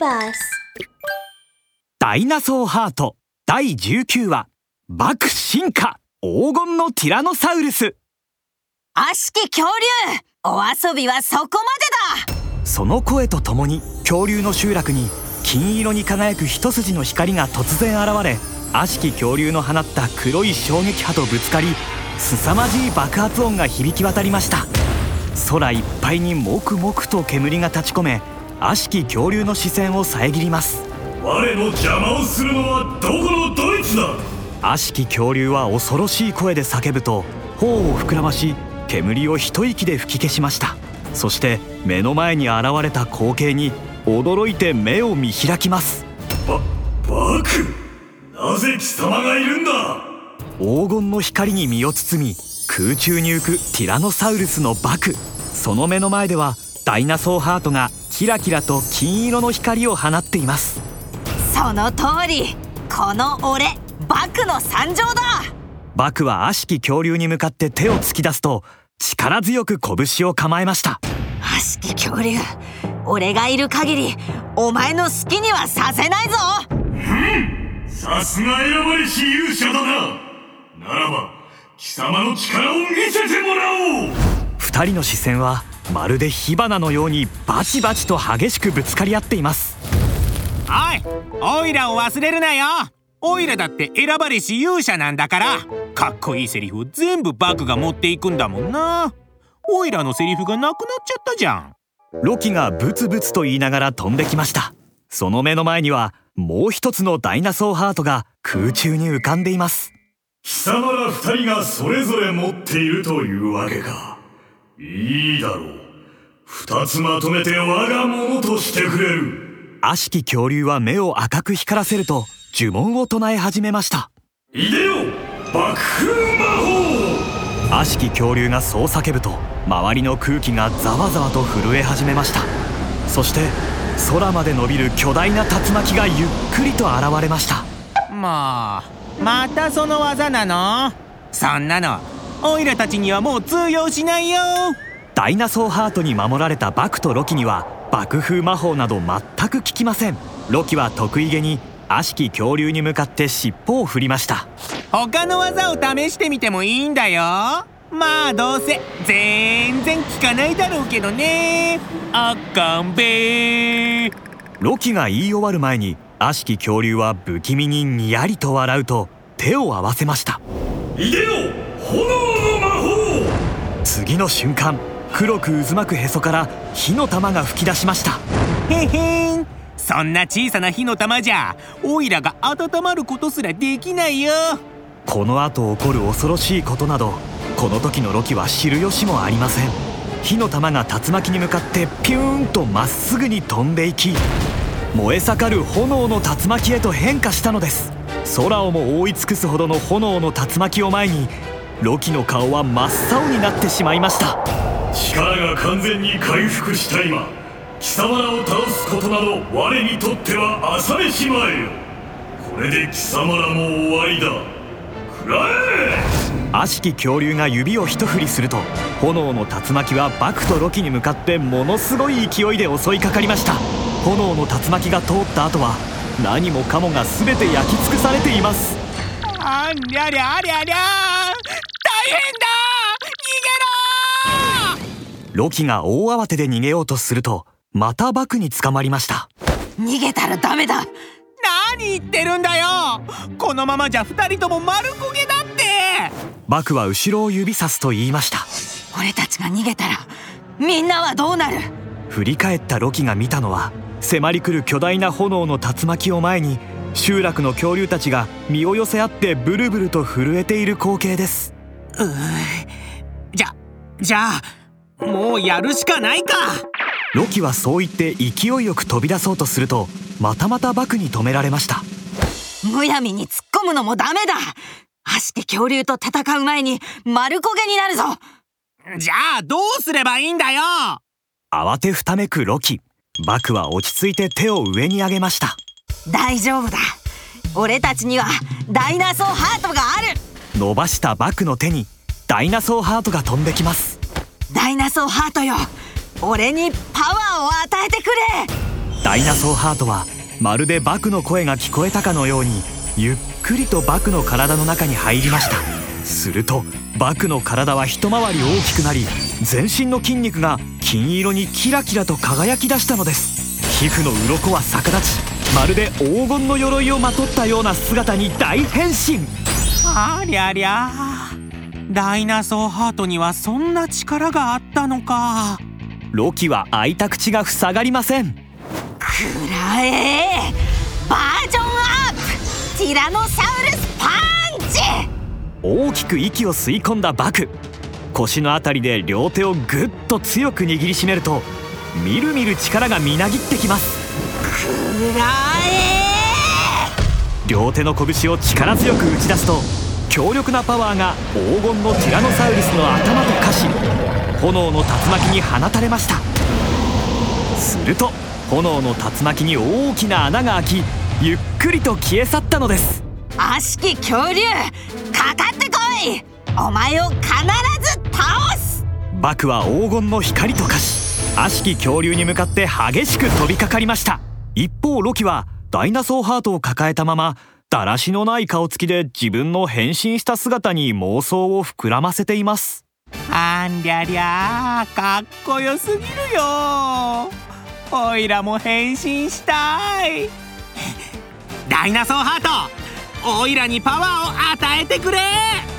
Bus ダイナソーハート第19話爆進化黄金のティラノサウルス。悪しき恐竜お遊びはそこまでだ。その声とともに恐竜の集落に金色に輝く一筋の光が突然現れ悪しき恐竜の放った黒い衝撃波とぶつかり凄まじい爆発音が響き渡りました。空いっぱいにもくもくと煙が立ち込め悪しき恐竜の視線を遮ります。我の邪魔をするのはどこのドイツだ？悪しき恐竜は恐ろしい声で叫ぶと頬を膨らまし煙を一息で吹き消しました。そして目の前に現れた光景に驚いて目を見開きます。ばバク！なぜ貴様がいるんだ？黄金の光に身を包み空中に浮くティラノサウルスのバク。その目の前ではダイナソーハートがキラキラと金色の光を放っています。その通り。この俺バクの参上だ。バクは悪しき恐竜に向かって手を突き出すと力強く拳を構えました。悪しき恐竜俺がいる限りお前の好きにはさせないぞ。さすが選ばれし勇者だな。ならば貴様の力を見せてもらおう。二人の視線はまるで火花のようにバチバチと激しくぶつかり合っています。おいオイラを忘れるなよ。オイラだって選ばれし勇者なんだから。かっこいいセリフを全部バクが持っていくんだもんな。オイラのセリフがなくなっちゃったじゃん。ロキがブツブツと言いながら飛んできました。その目の前にはもう一つのダイナソーハートが空中に浮かんでいます。貴様ら二人がそれぞれ持っているというわけかいいだろう。二つまとめて我が物としてくれる。悪しき恐竜は目を赤く光らせると呪文を唱え始めました。いでよ爆風魔法！悪しき恐竜がそう叫ぶと周りの空気がざわざわと震え始めました。そして空まで伸びる巨大な竜巻がゆっくりと現れました。もうまたその技なの？そんなのオイラたちにはもう通用しないよ。ダイナソーハートに守られたバクとロキには爆風魔法など全く効きません。ロキは得意げに悪しき恐竜に向かって尻尾を振りました。他の技を試してみてもいいんだよ。まあどうせ全然効かないだろうけどね。あかんべロキが言い終わる前に悪しき恐竜は不気味ににやりと笑うと手を合わせました。いでよ次の瞬間黒く渦巻くへそから火の玉が噴き出しました。へへん。そんな小さな火の玉じゃオイラが温まることすらできないよ。この後起こる恐ろしいことなどこの時のロキは知る由もありません。火の玉が竜巻に向かってピューンとまっすぐに飛んでいき燃え盛る炎の竜巻へと変化したのです。空をも覆い尽くすほどの炎の竜巻を前にロキの顔は真っ青になってしまいました。力が完全に回復した今貴様らを倒すことなど我にとっては朝飯前よ。これで貴様らも終わりだ。食らえ！悪しき恐竜が指を一振りすると炎の竜巻はバクとロキに向かってものすごい勢いで襲いかかりました。炎の竜巻が通った後は何もかもが全て焼き尽くされています。ありゃりゃありゃりゃ大変だ逃げろロキが大慌てで逃げようとするとまたバクに捕まりました。逃げたらダメだ。何言ってるんだよ。このままじゃ二人とも丸焦げだって。バクは後ろを指さすと言いました。俺たちが逃げたらみんなはどうなる？振り返ったロキが見たのは迫り来る巨大な炎の竜巻を前に集落の恐竜たちが身を寄せ合ってブルブルと震えている光景です。うーじゃじゃあもうやるしかないか。ロキはそう言って勢いよく飛び出そうとするとまたまたバクに止められました。むやみに突っ込むのもダメだ。悪しき恐竜と戦う前に丸焦げになるぞ。じゃあどうすればいいんだよ。慌てふためくロキ。バクは落ち着いて手を上に上げました。大丈夫だ。俺たちにはダイナソーハートがある。伸ばしたバクの手にダイナソーハートが飛んできますダイナソーハートよ。俺にパワーを与えてくれ。ダイナソーハートはまるでバクの声が聞こえたかのようにゆっくりとバクの体の中に入りました。するとバクの体は一回り大きくなり全身の筋肉が金色にキラキラと輝き出したのです。皮膚の鱗は逆立ちまるで黄金の鎧をまとったような姿に大変身。ありゃりゃダイナソーハートにはそんな力があったのか。ロキは開いた口が塞がりません。くらえバージョンアップティラノサウルスパンチ。大きく息を吸い込んだバク。腰のあたりで両手をぐっと強く握りしめるとみるみる力がみなぎってきます。くらえ両手の拳を力強く打ち出すと強力なパワーが黄金のティラノサウルスの頭と化し炎の竜巻に放たれました。すると炎の竜巻に大きな穴が開きゆっくりと消え去ったのです。悪しき恐竜かかってこい!お前を必ず倒す!バクは黄金の光と化し悪しき恐竜に向かって激しく飛びかかりました。一方ロキはダイナソーハートを抱えたままだらしのない顔つきで自分の変身した姿に妄想を膨らませています。あんりゃりゃかっこよすぎるよ。おいらも変身したい。ダイナソーハートおいらにパワーを与えてくれ。